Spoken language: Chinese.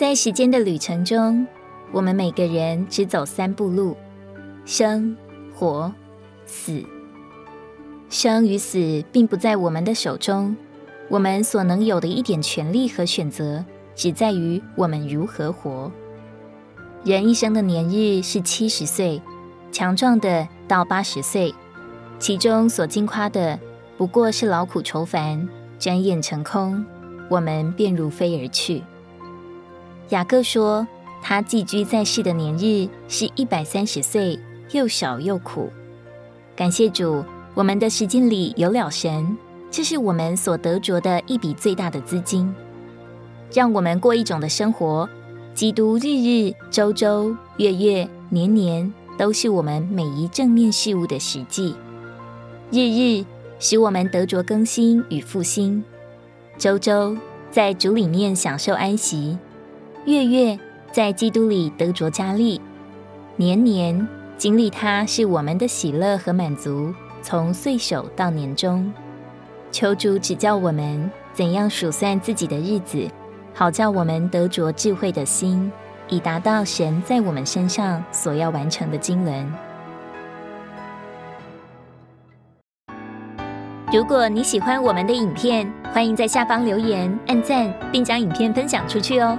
在时间的旅程中，我们每个人只走三步路：生、活、死。生与死并不在我们的手中，我们所能有的一点权利和选择，只在于我们如何活。人一生的年日是七十岁，强壮的到八十岁，其中所经夸的不过是劳苦愁烦，转眼成空，我们便如飞而去。雅各说，他寄居在世的年日是一百三十岁，又少又苦。感谢主，我们的时间里有了神，这是我们所得着的一笔最大的资金。让我们过一种的生活，基督日日、周周、月月、年年，都是我们每一正面事物的实际。日日使我们得着更新与复兴，周周在主里面享受安息。月月在基督里得着加力，年年经历它是我们的喜乐和满足，从岁首到年终。求主指教我们怎样数算自己的日子，好叫我们得着智慧的心，以达到神在我们身上所要完成的经纶。如果你喜欢我们的影片，欢迎在下方留言、按赞，并将影片分享出去哦。